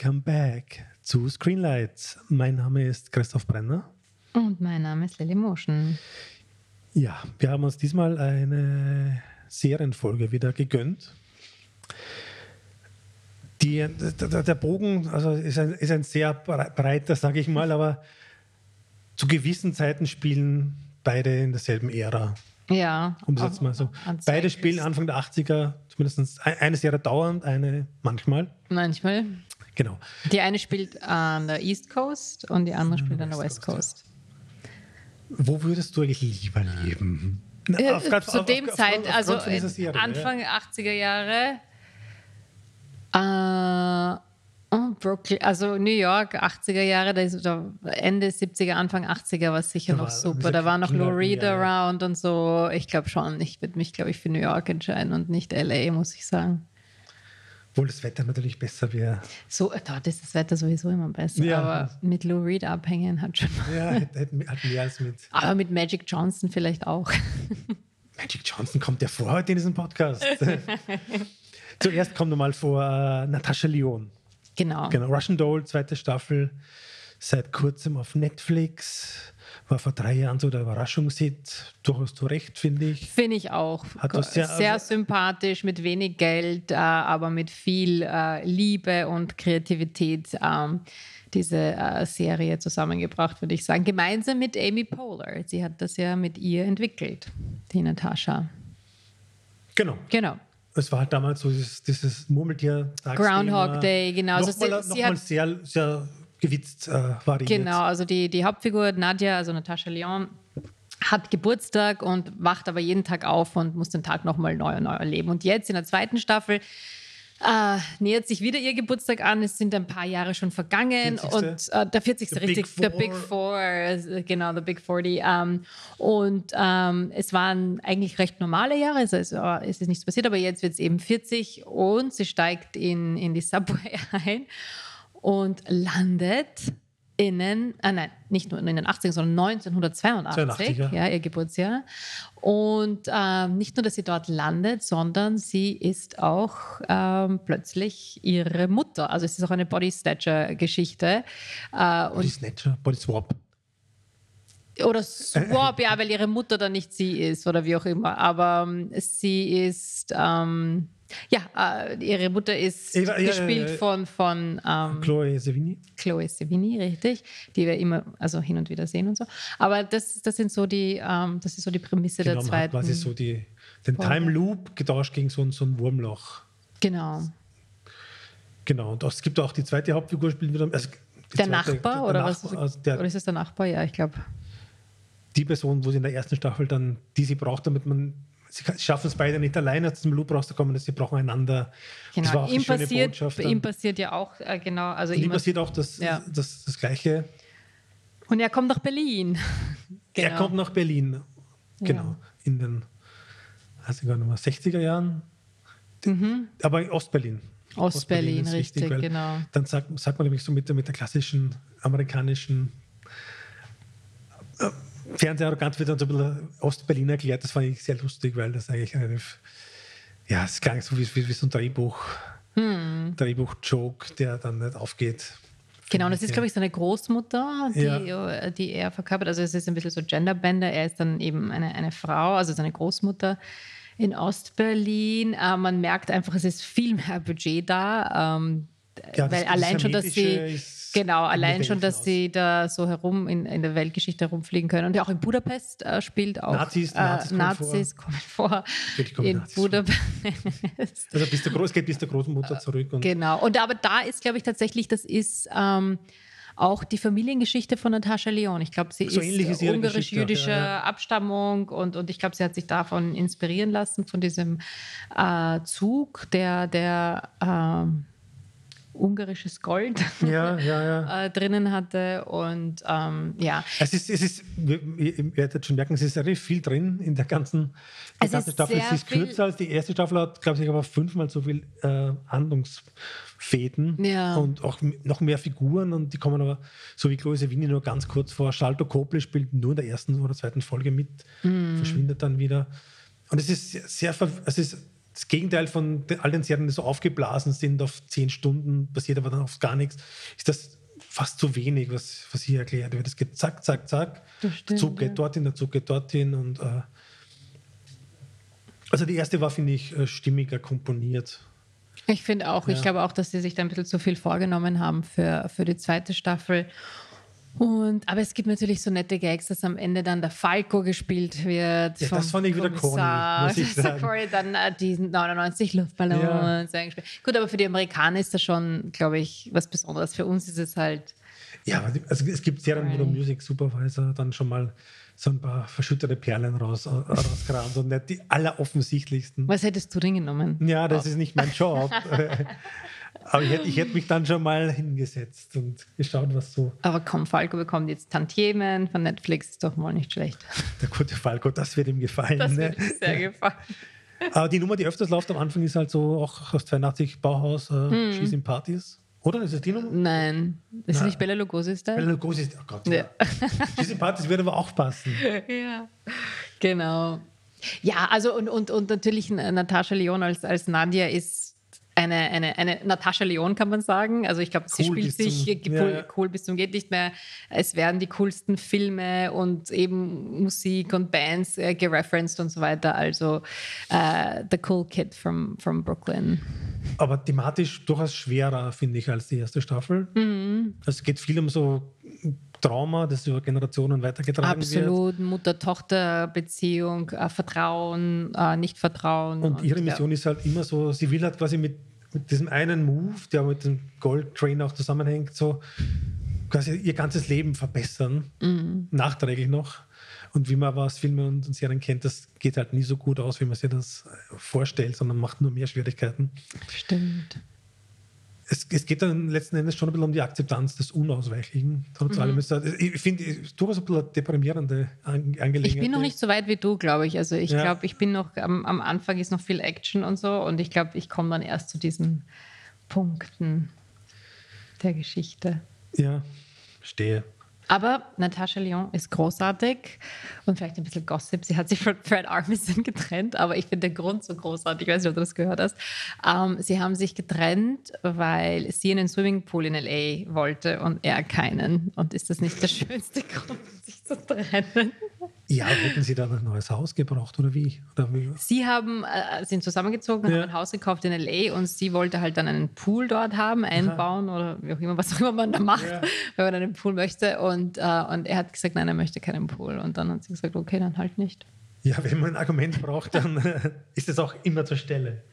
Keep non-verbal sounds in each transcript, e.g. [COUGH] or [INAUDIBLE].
Welcome back zu Screenlights. Mein Name ist Christoph Brenner. Und mein Name ist Lily Motion. Ja, wir haben uns diesmal eine Serienfolge wieder gegönnt. Die, der, der Bogen also ist, ein, ist ein sehr breiter, sage ich mal, aber zu gewissen Zeiten spielen beide in derselben Ära. Ja. Um das jetzt mal so. Beide spielen Anfang der 80er, zumindest eine Serie dauernd, eine manchmal. Manchmal. Genau. Die eine spielt an der East Coast und die andere spielt an der West Coast. Ja. Wo würdest du eigentlich lieber leben? Äh, auf, zu auf, dem auf, Zeit, also Serie, Anfang ja. 80er Jahre. Äh, oh, Brooklyn, also New York, 80er Jahre, da ist, da Ende 70er, Anfang 80er war sicher da noch super. Da war noch Lou Reed around und so. Ich glaube schon, ich würde mich, glaube ich, für New York entscheiden und nicht LA, muss ich sagen. Obwohl das Wetter natürlich besser wäre. So, dort ist das Wetter sowieso immer besser. Ja. Aber mit Lou Reed abhängen hat schon. Ja, hat, hat mehr als mit. [LAUGHS] Aber mit Magic Johnson vielleicht auch. [LAUGHS] Magic Johnson kommt ja vor heute in diesem Podcast. [LAUGHS] Zuerst kommt nochmal vor äh, Natascha Lyon. Genau. Genau. Russian Doll, zweite Staffel, seit kurzem auf Netflix. War vor drei Jahren so der Überraschungshit. Durchaus zu Recht, finde ich. Finde ich auch. Hat das sehr, sehr also sympathisch, mit wenig Geld, äh, aber mit viel äh, Liebe und Kreativität. Ähm, diese äh, Serie zusammengebracht, würde ich sagen. Gemeinsam mit Amy Poehler. Sie hat das ja mit ihr entwickelt, die Natascha. Genau. Genau. Es war halt damals so dieses, dieses Murmeltier. Groundhog Day, genau. Nochmal, also sie, sie noch sehr, sehr gewitzt äh, variiert. Genau, also die, die Hauptfigur Nadja, also Natascha Lyon, hat Geburtstag und wacht aber jeden Tag auf und muss den Tag nochmal neu und neu erleben. Und jetzt in der zweiten Staffel äh, nähert sich wieder ihr Geburtstag an. Es sind ein paar Jahre schon vergangen 40. und äh, der 40. The richtig, Big der Big Four, äh, genau, der Big 40. Ähm, und ähm, es waren eigentlich recht normale Jahre, also es, es ist nichts passiert, aber jetzt wird es eben 40 und sie steigt in, in die Subway [LAUGHS] ein und landet innen, äh nein, nicht nur in den 80ern, sondern 1982, ja. ihr Geburtsjahr. Und ähm, nicht nur, dass sie dort landet, sondern sie ist auch ähm, plötzlich ihre Mutter. Also es ist auch eine Body Snatcher-Geschichte. Äh, Body Snatcher, Body Swap. Oder Swap, ja, weil ihre Mutter dann nicht sie ist oder wie auch immer. Aber ähm, sie ist ähm, ja, äh, ihre Mutter ist Eva, gespielt ja, von, von ähm, Chloe Sevigny. Chloe Sevigny, richtig, die wir immer also hin und wieder sehen und so. Aber das, das sind so die, ähm, das ist so die Prämisse genau, der zweiten. Quasi so die, den Time Loop getauscht gegen so ein, so ein Wurmloch. Genau. Genau, und es gibt auch die zweite Hauptfigur, spielt wieder. Also der zweite, Nachbar der oder Nachbar, was? Also der, oder ist es der Nachbar? Ja, ich glaube. Die Person, wo sie in der ersten Staffel dann, die sie braucht, damit man sie schaffen es beide nicht alleine zum Loop rauszukommen, sie brauchen einander. Genau, ihm passiert, ihm passiert ja auch, äh, genau. Also ihm passiert auch das, ja. das, das, Gleiche. Und er kommt nach Berlin. [LAUGHS] genau. Er kommt nach Berlin. Genau. Ja. In den weiß ich gar nicht mehr, 60er Jahren. Mhm. Aber in Ostberlin. Ostberlin, Ost richtig, wichtig, genau. Dann sagt, sagt man nämlich so mit der, mit der klassischen amerikanischen äh, Fernseharrogant wird dann so ein bisschen Ostberlin erklärt. Das fand ich sehr lustig, weil das eigentlich eine, ja, es klang so wie, wie, wie so ein Drehbuch, hm. Drehbuch-Joke, der dann nicht aufgeht. Genau, und das ist, glaube ich, seine Großmutter, die, ja. die er verkörpert. Also es ist ein bisschen so Genderbender. Er ist dann eben eine, eine Frau, also seine Großmutter in Ostberlin. Äh, man merkt einfach, es ist viel mehr Budget da. Ähm, ja, weil allein schon, dass sie Genau, allein schon, dass sie da so herum in, in der Weltgeschichte herumfliegen können. Und ja, auch in Budapest äh, spielt auch Nazis, Nazis, äh, Nazis kommen vor. kommen in Nazis Budapest. Also bis der Groß, geht bis der Großmutter zurück. Und genau, und aber da ist, glaube ich, tatsächlich, das ist ähm, auch die Familiengeschichte von Natascha Leon. Ich glaube, sie so ist ungarisch-jüdischer ja, ja. Abstammung und, und ich glaube, sie hat sich davon inspirieren lassen, von diesem äh, Zug, der, der ähm, ungarisches Gold [LAUGHS] ja, ja, ja. äh, drinnen hatte. Und ähm, ja. Es ist, es ist, ihr werdet schon merken, es ist relativ viel drin in der ganzen, der ganzen Staffel. Es ist kürzer als die erste Staffel, hat, glaube ich, aber fünfmal so viel äh, Handlungsfäden und auch noch mehr Figuren. Und die kommen aber, so wie Chloe Sevigny, nur ganz kurz vor. Shalto Copley spielt nur in der ersten oder zweiten Folge mit, mm. verschwindet dann wieder. Und es ist sehr, es ist das Gegenteil von all den Serien, die so aufgeblasen sind auf zehn Stunden, passiert aber dann oft gar nichts, ist das fast zu wenig, was, was hier erklärt wird. Es geht zack, zack, zack. Das der Zug stimmt, geht ja. dorthin, der Zug geht dorthin und äh, also die erste war, finde ich, äh, stimmiger komponiert. Ich finde auch, ich Ja. glaube auch, dass sie sich da ein bisschen zu viel vorgenommen haben für, für die zweite Staffel. Und, aber es gibt natürlich so nette Gags, dass am Ende dann der Falco gespielt wird. Ja, das fand ich wieder corny, Kommissar. muss ich [LAUGHS] Das ist sagen. corny, dann äh, die 99 Luftballons eingespielt. Gut, aber für die Amerikaner ist das schon, glaube ich, was Besonderes. Für uns ist es halt, Ja, die- also es gibt Serien, wo der Right. Music Supervisor dann schon mal so ein paar verschüttete Perlen raus, äh, rauskramt und nicht die alleroffensichtlichsten. was hättest du denn genommen? Ja, das ist nicht mein Job. [LAUGHS] Aber ich hätte, ich hätte mich dann schon mal hingesetzt und geschaut, was so Aber komm, Falco bekommt jetzt Tantiemen von Netflix, ist doch mal nicht schlecht. der gute Falco, das wird ihm gefallen. Das ne? wird mir sehr gefallen. Aber die Nummer, die öfters läuft am Anfang, ist halt so auch aus 82 Bauhaus, äh, Hm. She's in Partys. Oder? Ist das die Nummer? Nein, ist Na. nicht Bella Lugosi ist da? Bela Lugosi ist, oh Gott, Ja. ja. She's in Partys würde aber auch passen. [LAUGHS] Ja, genau. Ja, also und, und, und natürlich Natascha Leon als, als Nadia ist eine, eine, eine Natascha Leon, kann man sagen. Also ich glaube, sie Cool spielt bis sich zum- cool, ja, ja. cool bis zum geht nicht mehr. Es werden die coolsten Filme und eben Musik und Bands äh, gereferenced und so weiter. Also äh, The Cool Kid from, from Brooklyn. Aber thematisch durchaus schwerer, finde ich, als die erste Staffel. Mhm. Also es geht viel um so Trauma, das über Generationen weitergetragen wird. Absolut, Mutter-Tochter-Beziehung, äh, Vertrauen, äh, Nicht-Vertrauen. Und ihre ja. Mission ist halt immer so, sie will halt quasi mit, mit diesem einen Move, der mit dem Gold Train auch zusammenhängt, so quasi ihr ganzes Leben verbessern, Mhm. nachträglich noch. Und wie man aber aus Filmen und Serien kennt, das geht halt nie so gut aus, wie man sich das vorstellt, sondern macht nur mehr Schwierigkeiten. Stimmt. Es, es geht dann letzten Endes schon ein bisschen um die Akzeptanz des Unausweichlichen. Trotz Mhm. allem ist das, ich finde, es ist durchaus ein bisschen eine deprimierende An- Angelegenheit. Ich bin noch nicht so weit wie du, glaube ich. Also ich Ja. glaube, ich bin noch am, am Anfang ist noch viel Action und so und ich glaube, ich komme dann erst zu diesen Punkten der Geschichte. Ja, stehe. Aber Natascha Lyon ist großartig und vielleicht ein bisschen Gossip. Sie hat sich von Fred Armisen [LAUGHS] getrennt, aber ich finde den Grund so großartig. Ich weiß nicht, ob du das gehört hast. Ähm, sie haben sich getrennt, weil sie einen Swimmingpool in L.A. wollte und er keinen. Und ist das nicht der [LAUGHS] schönste Grund, sich zu trennen? Ja, hätten Sie dann ein neues Haus gebraucht oder wie? Oder wie? Sie haben, äh, sind zusammengezogen, Ja. haben ein Haus gekauft in L.A. und sie wollte halt dann einen Pool dort haben, einbauen oder wie auch immer, was auch immer man da macht, Ja. [LAUGHS] wenn man einen Pool möchte. Und, äh, und er hat gesagt, nein, er möchte keinen Pool. Und dann hat sie gesagt, okay, dann halt nicht. Ja, wenn man ein Argument braucht, dann ist es auch immer zur Stelle.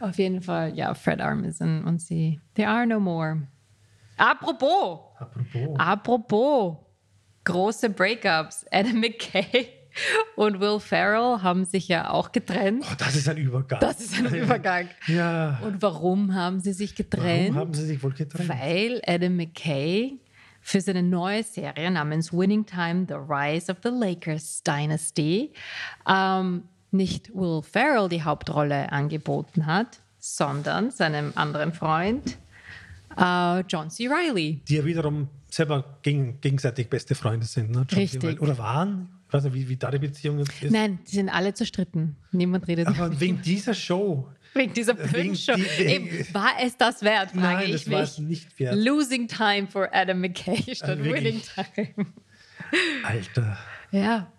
Auf jeden Fall, ja, Fred Armisen und sie, they are no more. Apropos, Apropos. apropos, große Breakups. Adam McKay [LAUGHS] und Will Ferrell haben sich ja auch getrennt. Oh, das ist ein Übergang. Das ist ein Übergang. ja. Und warum haben sie sich getrennt? Warum haben Sie sich wohl getrennt? Weil Adam McKay für seine neue Serie namens Winning Time: The Rise of the Lakers Dynasty ähm, nicht Will Ferrell die Hauptrolle angeboten hat, sondern seinem anderen Freund äh, John C. Reilly. Die ja wiederum selber gegen, gegenseitig beste Freunde sind. Ne? John Richtig. Reilly. Oder waren? Ich weiß nicht, wie, wie da die Beziehung ist. Nein, die sind alle zerstritten. Niemand redet Aber wegen dieser Show. wegen dieser wegen blöden Show. die- war es das wert, frage Nein, ich das war es nicht wert. Losing time for Adam McKay statt Äh. Winning time. Alter. Ja.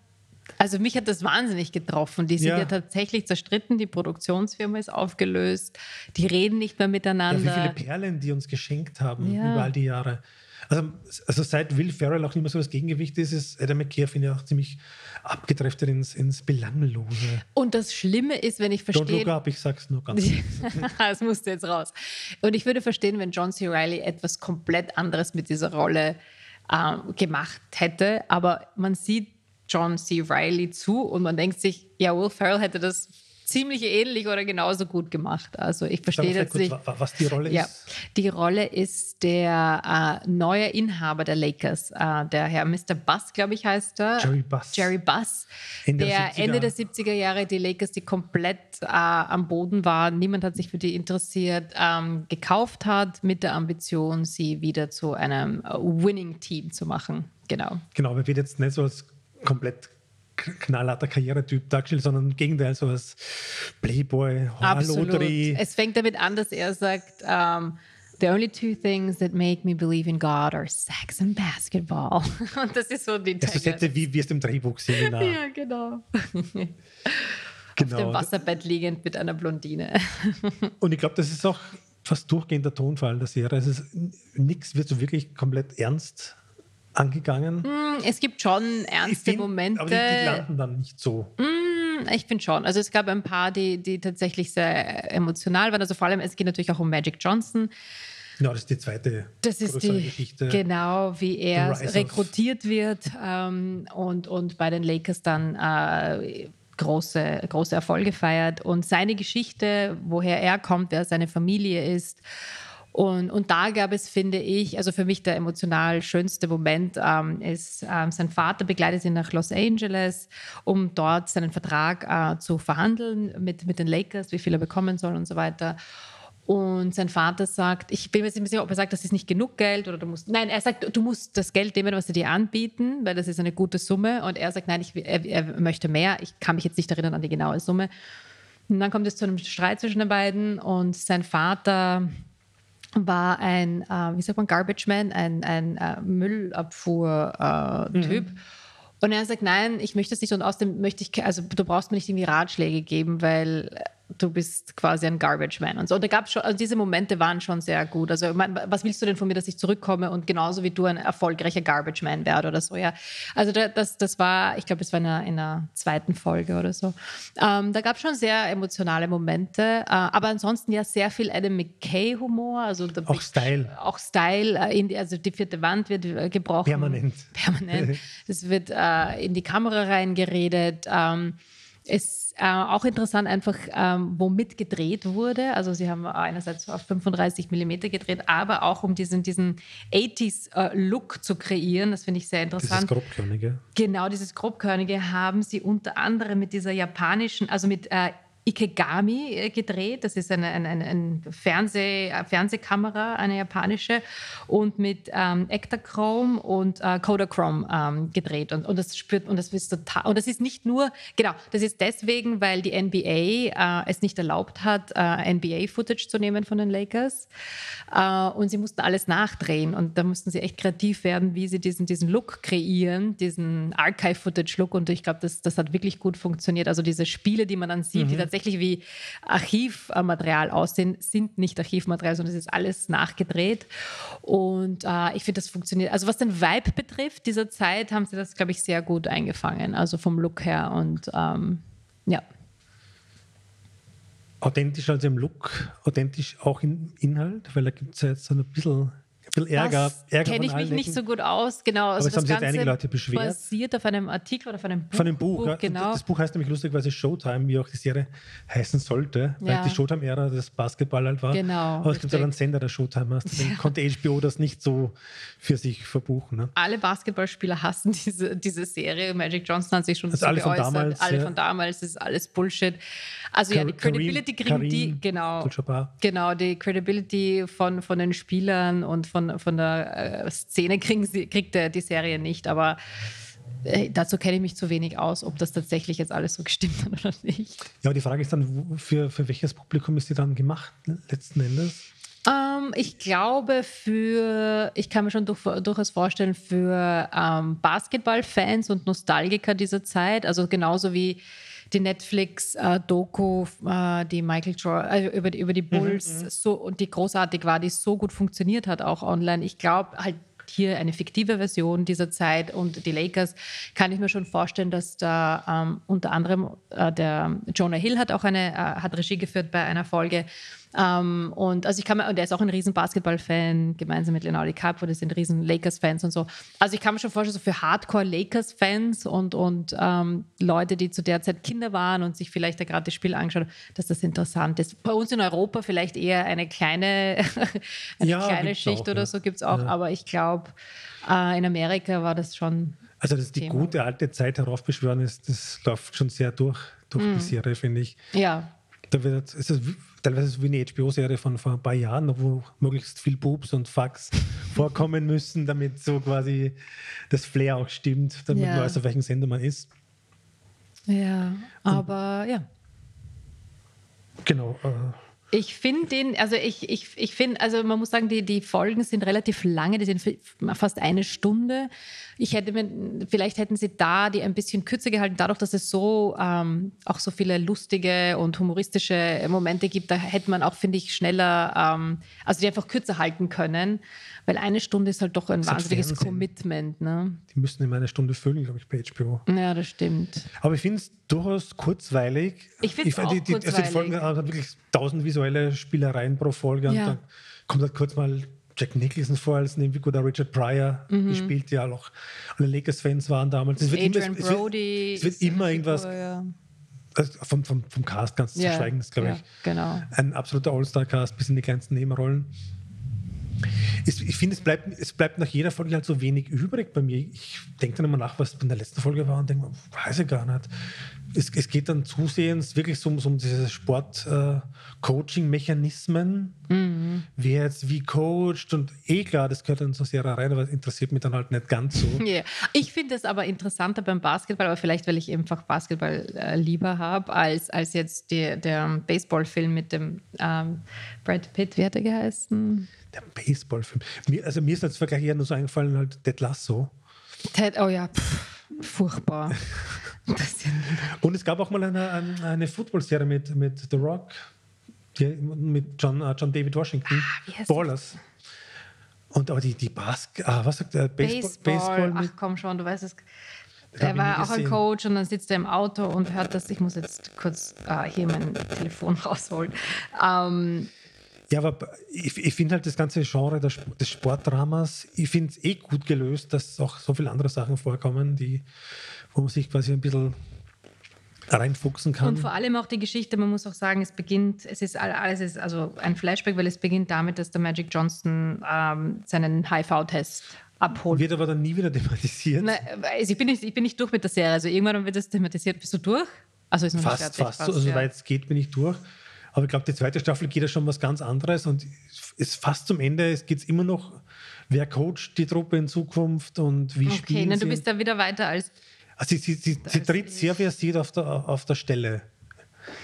Also mich hat das wahnsinnig getroffen. Die sind ja, Ja. tatsächlich zerstritten, die Produktionsfirma ist aufgelöst, die reden nicht mehr Ja, miteinander. wie viele Perlen die uns geschenkt haben Ja. über all die Jahre. Also, also seit Will Ferrell auch nicht mehr so das Gegengewicht ist, ist Adam McKay, finde ich, auch ziemlich abgedriftet ins, ins Belanglose. Und das Schlimme ist, wenn ich Don't look verstehe. up, ich sag's nur ganz [LAUGHS] das musste jetzt raus. Und ich würde verstehen, wenn John C. Reilly etwas komplett anderes mit dieser Rolle ähm, gemacht hätte. Aber man sieht John C. Reilly zu und man denkt sich, ja, Will Ferrell hätte das ziemlich ähnlich oder genauso gut gemacht. Also ich verstehe jetzt nicht. was die Rolle Ja, ist. die Rolle ist der äh, neue Inhaber der Lakers, äh, der Herr Mr. Buss, glaube ich, heißt er. Jerry Buss. Jerry Buss, Ende der der 70er. Ende der 70er Jahre die Lakers, die komplett äh, am Boden waren, niemand hat sich für die interessiert, ähm, gekauft hat mit der Ambition, sie wieder zu einem äh, Winning-Team zu machen. Genau. Genau, aber wird jetzt nicht so als komplett knallharter Karrieretyp dargestellt, sondern im Gegenteil, so als Playboy, Absolut. Es fängt damit an, dass er sagt, um, The only two things that make me believe in God are sex and basketball. [LAUGHS] Und das ist so die ja, so Sätze, wie wir es im Drehbuch sehen. Ja, genau. genau. Auf dem Wasserbett liegend mit einer Blondine. [LAUGHS] Und ich glaube, das ist auch fast durchgehend der Tonfall der Serie. Es ist nichts wird so wirklich komplett ernst angegangen. Mm, es gibt schon ernste find, Momente. Aber die, die, landen dann nicht so. Mm, ich finde schon. Also es gab ein paar, die, die tatsächlich sehr emotional waren. Also vor allem, es geht natürlich auch um Magic Johnson. Genau, das ist die zweite das ist die, Geschichte. Genau, wie er rekrutiert wird ähm, und, und bei den Lakers dann äh, große, große Erfolge feiert. Und seine Geschichte, woher er kommt, wer seine Familie ist. Und, und da gab es, finde ich, also für mich der emotional schönste Moment ähm, ist, ähm, sein Vater begleitet ihn nach Los Angeles, um dort seinen Vertrag äh, zu verhandeln mit, mit den Lakers, wie viel er bekommen soll und so weiter. Und sein Vater sagt, ich bin mir nicht sicher, ob er sagt, das ist nicht genug Geld oder du musst. Nein, er sagt, du musst das Geld nehmen, was sie dir anbieten, weil das ist eine gute Summe. Und er sagt, nein, ich, er, er möchte mehr. Ich kann mich jetzt nicht erinnern an die genaue Summe. Und dann kommt es zu einem Streit zwischen den beiden und sein Vater war ein, äh, wie sagt man, Garbage Man, ein, ein äh, Müllabfuhr-Typ. Äh, mhm. Und er sagt, nein, ich möchte es nicht und außerdem möchte ich, also du brauchst mir nicht irgendwie Ratschläge geben, weil du bist quasi ein Garbage Man und so. Und da gab schon, also diese Momente waren schon sehr gut. Also, mein, was willst du denn von mir, dass ich zurückkomme und genauso wie du ein erfolgreicher Garbage Man werde oder so, ja. Also, das, das war, ich glaube, es war in einer, in einer, zweiten Folge oder so. Ähm, da gab es schon sehr emotionale Momente, äh, aber ansonsten ja sehr viel Adam McKay-Humor. Also auch Big, Style. Auch Style. Äh, die, also, die vierte Wand wird äh, gebrochen. Permanent. [LAUGHS] Permanent. Es wird äh, in die Kamera reingeredet. Ähm, es äh, auch interessant einfach, ähm, womit gedreht wurde. Also sie haben einerseits auf 35 mm gedreht, aber auch um diesen, diesen 80s-Look äh, zu kreieren. Das finde ich sehr interessant. Dieses Grobkörnige. Genau, dieses Grobkörnige haben sie unter anderem mit dieser japanischen, also mit äh, Ikegami äh, gedreht. Das ist eine, eine, eine Fernseh, Fernsehkamera, eine japanische, und mit ähm, Ektachrome und äh, Kodachrome ähm, gedreht. Und, und das spürt und das ist total. Und das ist nicht nur, genau, das ist deswegen, weil die NBA äh, es nicht erlaubt hat, äh, NBA-Footage zu nehmen von den Lakers. Äh, und sie mussten alles nachdrehen. Und da mussten sie echt kreativ werden, wie sie diesen, diesen Look kreieren, diesen Archive-Footage-Look. Und ich glaube, das, das hat wirklich gut funktioniert. Also diese Spiele, die man dann sieht, mhm. die tatsächlich tatsächlich wie Archivmaterial aussehen, sind nicht Archivmaterial, sondern es ist alles nachgedreht. Und äh, ich finde, das funktioniert. Also was den Vibe betrifft, dieser Zeit, haben sie das, glaube ich, sehr gut eingefangen. Also vom Look her und ähm, ja. Authentisch also im Look, authentisch auch im Inhalt, weil da gibt es ja jetzt so ein bisschen bisschen Ärger. Ärger kenne ich mich nicht so gut aus. Genau, also Aber das haben sich einige Leute beschwert. basiert auf einem Artikel oder auf einem Buch. Von einem Buch, Buch genau. Das Buch heißt nämlich lustigerweise Showtime, wie auch die Serie heißen sollte, weil ja. die Showtime-Ära das Basketball halt war. Genau. Aber es gibt ja einen Sender, der Showtime heißt. Deswegen [LAUGHS] ja. konnte HBO das nicht so für sich verbuchen. Ne? Alle Basketballspieler hassen diese, diese Serie. Magic Johnson hat sich schon also alle geäußert. Von damals, alle ja. von damals, das ist alles Bullshit. Also Kar ja, die Credibility kriegen Karim, die, genau, genau, die Credibility von, von den Spielern und von, von der äh, Szene kriegen sie, kriegt der, die Serie nicht, aber äh, dazu kenne ich mich zu wenig aus, ob das tatsächlich jetzt alles so gestimmt hat oder nicht. Ja, aber die Frage ist dann, für, für welches Publikum ist die dann gemacht, letzten Endes? Ähm, ich glaube, für, ich kann mir schon durch, durchaus vorstellen, für ähm, Basketballfans und Nostalgiker dieser Zeit, also genauso wie die Netflix-Doku, äh, die Michael Jordan, äh, über, die, über die mhm, Bulls, mhm, so, und die großartig war, die so gut funktioniert hat, auch online. Ich glaube halt, hier eine fiktive Version dieser Zeit und die Lakers, kann ich mir schon vorstellen, dass da ähm, unter anderem äh, der Jonah Hill hat auch eine, äh, hat Regie geführt bei einer Folge ähm, und also ich kann mir, und er ist auch ein riesen Basketball-Fan, gemeinsam mit Leonardo DiCaprio, die sind riesen Lakers-Fans und so. Also ich kann mir schon vorstellen, so für Hardcore-Lakers-Fans und, und ähm, Leute, die zu der Zeit Kinder waren und sich vielleicht da gerade das Spiel angeschaut haben, dass das interessant ist. Bei uns in Europa vielleicht eher eine kleine, [LAUGHS] eine ja, kleine Schicht auch, oder ja. so gibt es auch, ja. aber ich glaube, äh, in Amerika war das schon. Also, dass die Thema. gute alte Zeit heraufbeschwören ist, das läuft schon sehr durch, durch mm. die Serie, finde ich. Ja. Da wird, ist es teilweise so wie eine HBO-Serie von vor ein paar Jahren, wo möglichst viel Boobs und Fax [LAUGHS] vorkommen müssen, damit so quasi das Flair auch stimmt, damit ja. man weiß, auf welchem Sender man ist. Ja, aber ja. Genau. Äh, ich finde den, also ich, ich, ich finde, also man muss sagen, die, die Folgen sind relativ lange, die sind fast eine Stunde. Ich hätte mir, vielleicht hätten sie da die ein bisschen kürzer gehalten, dadurch, dass es so ähm, auch so viele lustige und humoristische Momente gibt, da hätte man auch, finde ich, schneller, ähm, also die einfach kürzer halten können. Weil eine Stunde ist halt doch ein wahnsinniges Commitment. Ne? Die müssen immer eine Stunde füllen, glaube ich, bei HBO. Ja, das stimmt. Aber ich finde es durchaus kurzweilig. Ich finde es auch die, die, kurzweilig. Also die Folgen haben wirklich tausend visuelle Spielereien pro Folge. Ja. Und dann kommt halt kurz mal Jack Nicholson vor als Nebenfigur, der Richard Pryor mhm. gespielt, ja auch alle Lakers-Fans waren damals. Es wird Adrian immer, es Brody. Es wird, es wird immer irgendwas. Figur, ja. Also vom, vom, vom Cast ganz ja, zu schweigen, das glaube ich. Genau. Ein absoluter All-Star-Cast bis in die kleinsten Nebenrollen es, ich finde, es bleibt, es bleibt nach jeder Folge halt so wenig übrig bei mir. Ich denke dann immer nach, was in der letzten Folge war und denke, weiß ich gar nicht. Es, es geht dann zusehends wirklich so, so um diese Sport-Coaching-Mechanismen, äh, mhm. wer jetzt wie coacht und eh klar, das gehört dann zur Serie rein, aber interessiert mich dann halt nicht ganz so. [LAUGHS] Yeah. Ich finde es aber interessanter beim Basketball, aber vielleicht, weil ich einfach Basketball äh, lieber habe, als, als jetzt die, der Baseballfilm mit dem ähm, Brad Pitt, wie hat er geheißen? Der Baseballfilm. Mir, also mir ist als Vergleich eher nur so eingefallen, halt Ted Lasso. Ted, oh ja, pff, furchtbar. [LAUGHS] Und es gab auch mal eine, eine, eine Football-Serie mit, mit The Rock, die, mit John, uh, John David Washington, ah, Ballers. Und aber die, die Basket, ah, was sagt der? Baseball, Baseball, Ach komm schon, du weißt es. Der war auch ein Coach und dann sitzt er im Auto und hört das. Ich muss jetzt kurz ah, hier mein Telefon [LAUGHS] rausholen. Ähm, ja, aber ich, ich finde halt das ganze Genre des Sportdramas, ich finde es eh gut gelöst, dass auch so viele andere Sachen vorkommen, die, wo man sich quasi ein bisschen reinfuchsen kann. Und vor allem auch die Geschichte, man muss auch sagen, es beginnt, es ist alles ist also ein Flashback, weil es beginnt damit, dass der Magic Johnson ähm, seinen HIV-Test abholt. Wird aber dann nie wieder thematisiert. Na, also ich, bin nicht, ich bin nicht durch mit der Serie, also irgendwann wird das thematisiert. Bist du durch? Also ist noch fast, fertig, fast, fast, so, also ja. soweit es geht, bin ich durch. Aber ich glaube, die zweite Staffel geht ja schon was ganz anderes und ist fast zum Ende. Es geht immer noch, wer coacht die Truppe in Zukunft und wie okay, spielen Okay, du bist da wieder weiter als. Also sie, sie, sie, sie tritt sehr versiert auf der, auf der Stelle.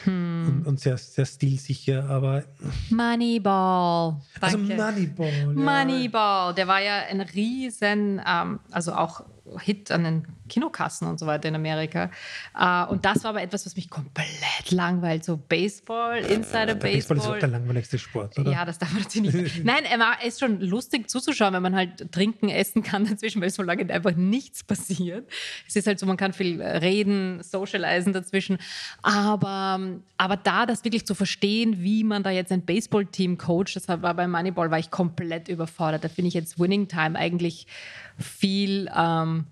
Hm. Und, und, sehr, sehr stilsicher, aber. Moneyball. Also Danke. Also Moneyball. Ja. Moneyball, der war ja ein riesen, ähm, also auch Hit an den Kinokassen und so weiter in Amerika. Uh, und das war aber etwas, was mich komplett langweilt. So Baseball, Insider Baseball. Baseball ist auch der langweiligste Sport, oder? Ja, das darf man natürlich nicht. [LAUGHS] Nein, er ist schon lustig zuzuschauen, wenn man halt trinken, essen kann dazwischen, weil so lange einfach nichts passiert. Es ist halt so, man kann viel reden, socialisen dazwischen. Aber, aber da das wirklich zu verstehen, wie man da jetzt ein Baseball-Team coacht, das war bei Moneyball, war ich komplett überfordert. Da finde ich jetzt Winning Time eigentlich viel ähm,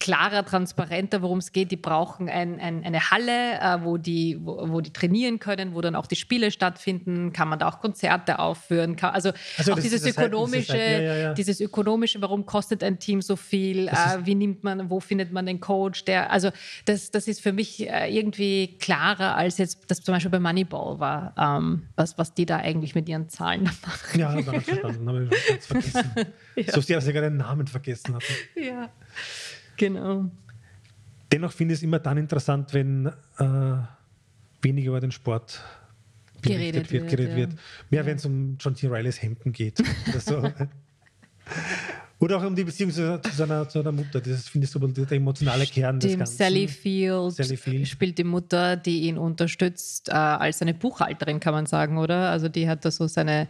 klarer, transparenter, worum es geht. Die brauchen ein, ein, eine Halle, äh, wo, die, wo, wo, die trainieren können, wo dann auch die Spiele stattfinden. Kann man da auch Konzerte aufführen? Kann, also, also auch dieses ökonomische, halt, ja, ja, ja. dieses ökonomische, warum kostet ein Team so viel? Äh, wie nimmt man, wo findet man den Coach? Der, also das, das ist für mich äh, irgendwie klarer, als jetzt das zum Beispiel bei Moneyball war, ähm, was, was die da eigentlich mit ihren Zahlen machen. Ja, das verstanden, habe ich ganz vergessen. [LAUGHS] So sehr, dass ich gerade den Namen vergessen hatte. Ja. Genau. Dennoch finde ich es immer dann interessant, wenn äh, weniger über den Sport geredet wird. Geredet ja. wird. Mehr, ja. wenn es um John C. Rileys Hemden geht. Oder, so. [LAUGHS] oder auch um die Beziehung zu, seiner, zu seiner Mutter. Das finde ich so der emotionale Kern des Ganzen. Sally Field, Sally Field spielt die Mutter, die ihn unterstützt, äh, als eine Buchhalterin, kann man sagen, oder? Also die hat da so seine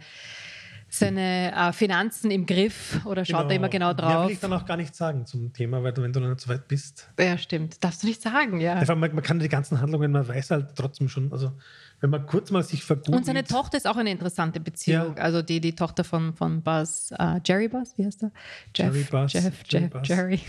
seine äh, Finanzen im Griff oder schaut genau. er immer genau drauf? Ja, will ich dann auch gar nichts sagen zum Thema, weil du, wenn du noch nicht so weit bist. Ja, stimmt. Darfst du nicht sagen, ja. Einfach, man, man, kann die ganzen Handlungen, man weiß halt trotzdem schon, also wenn man kurz mal sich vergoogelt. Und seine Tochter ist auch eine interessante Beziehung. Ja. Also die, die Tochter von, von Buzz, uh, Jerry Buzz, wie heißt er? Jeff, Jerry Buzz. Jeff, Jeff, Jerry. Buzz. Jerry.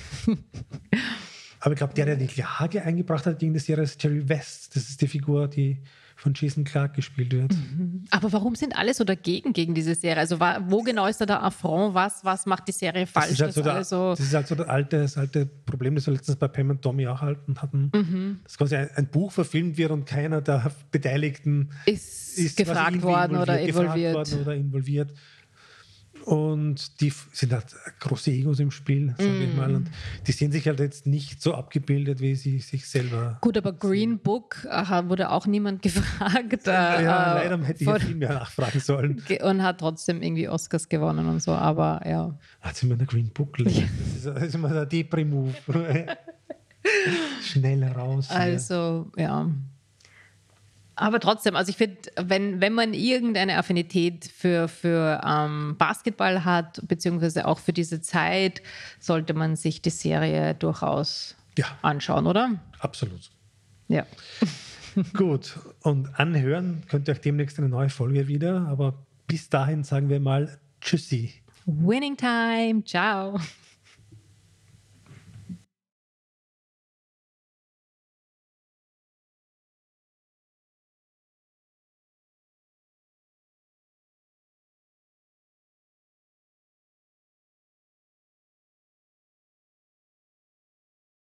Aber ich glaube, der, der die Klage eingebracht hat gegen die Serie, ist Jerry West. Das ist die Figur, die von Jason Clark gespielt wird. Mhm. Aber warum sind alle so dagegen gegen diese Serie? Also wo genau ist da der Affront? Was, was macht die Serie falsch? Das ist halt so, der, so das ist halt so das alte, das alte Problem, das wir letztens bei Pam und Tommy auch halten hatten, mhm. dass quasi ein, ein, Buch verfilmt wird und keiner der Beteiligten ist, ist gefragt worden oder involviert. Worden oder involviert. Und die sind halt große Egos im Spiel, sage mm. ich mal. Und die sehen sich halt jetzt nicht so abgebildet, wie sie sich selber. Gut, aber Green sehen. Book aha, wurde auch niemand [LAUGHS] gefragt. Ja, ja äh, leider hätte ich ja viel mehr nachfragen sollen. [LAUGHS] Und hat trotzdem irgendwie Oscars gewonnen und so, aber ja. Hat sie mir eine Green Book Das ist, das ist immer der Depri-Move. [LAUGHS] Schnell raus. Also, ja. Aber trotzdem, also ich finde, wenn, wenn man irgendeine Affinität für, für ähm, Basketball hat, beziehungsweise auch für diese Zeit, sollte man sich die Serie durchaus ja. anschauen, oder? Absolut. Ja. [LAUGHS] [LAUGHS] Gut, und anhören könnt ihr euch demnächst eine neue Folge wieder, aber bis dahin sagen wir mal Tschüssi. Winning Time, ciao.